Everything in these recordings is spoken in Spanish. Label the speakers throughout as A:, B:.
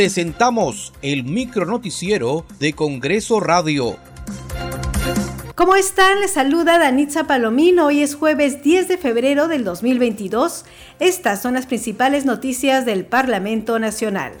A: presentamos el micro noticiero de Congreso Radio.
B: ¿Cómo están? Les saluda Danitza Palomino. Hoy es jueves 10 de febrero del 2022. Estas son las principales noticias del Parlamento Nacional.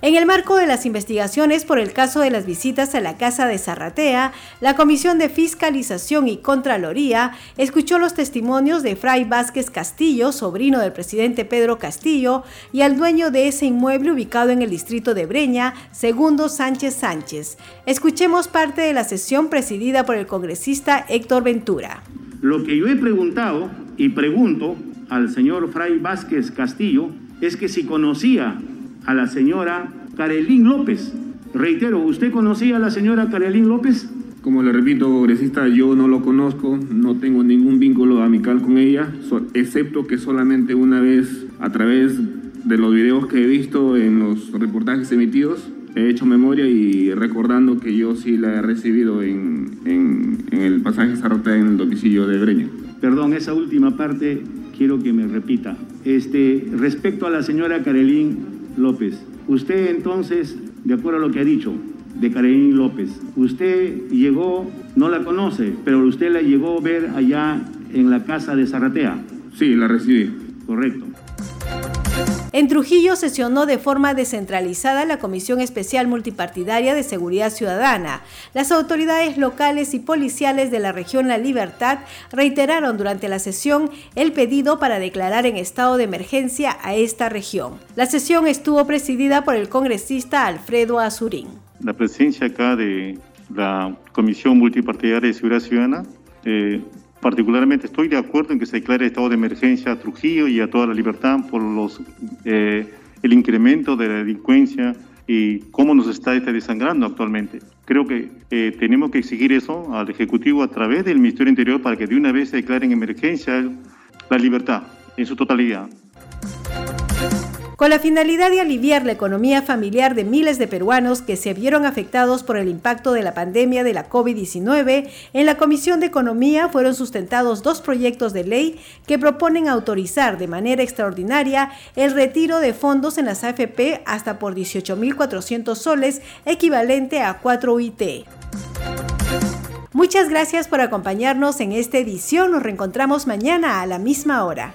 B: En el marco de las investigaciones por el caso de las visitas a la casa de Zarratea, la Comisión de Fiscalización y Contraloría escuchó los testimonios de Fray Vázquez Castillo, sobrino del presidente Pedro Castillo, y al dueño de ese inmueble ubicado en el distrito de Breña, Segundo Sánchez Sánchez. Escuchemos parte de la sesión presidida por el congresista Héctor Ventura.
C: Lo que yo he preguntado y pregunto al señor Fray Vázquez Castillo es que si conocía a la señora Carelín López. Reitero, ¿usted conocía a la señora Carelín López?
D: Como le repito, congresista, yo no lo conozco, no tengo ningún vínculo amical con ella, excepto que solamente una vez, a través de los videos que he visto en los reportajes emitidos, he hecho memoria y recordando que yo sí la he recibido en, en, el pasaje Zarrota en el domicilio de Breña.
C: Perdón, esa última parte quiero que me repita. Este, respecto a la señora Carelín López. Usted entonces, de acuerdo a lo que ha dicho de Karen López, usted llegó, no la conoce, pero usted la llegó a ver allá en la casa de Zarratea.
D: Sí, la recibí.
C: Correcto.
B: En Trujillo sesionó de forma descentralizada la Comisión Especial Multipartidaria de Seguridad Ciudadana. Las autoridades locales y policiales de la región La Libertad reiteraron durante la sesión el pedido para declarar en estado de emergencia a esta región. La sesión estuvo presidida por el congresista Alfredo Azurín.
E: La presencia acá de la Comisión Multipartidaria de Seguridad Ciudadana eh, Particularmente estoy de acuerdo en que se declare estado de emergencia a Trujillo y a toda la libertad por eh, el incremento de la delincuencia y cómo nos está este desangrando actualmente. Creo que eh, tenemos que exigir eso al Ejecutivo a través del Ministerio Interior para que de una vez se declare en emergencia la libertad en su totalidad.
B: Con la finalidad de aliviar la economía familiar de miles de peruanos que se vieron afectados por el impacto de la pandemia de la COVID-19, en la Comisión de Economía fueron sustentados dos proyectos de ley que proponen autorizar de manera extraordinaria el retiro de fondos en las AFP hasta por 18.400 soles, equivalente a 4 UIT. Muchas gracias por acompañarnos en esta edición. Nos reencontramos mañana a la misma hora.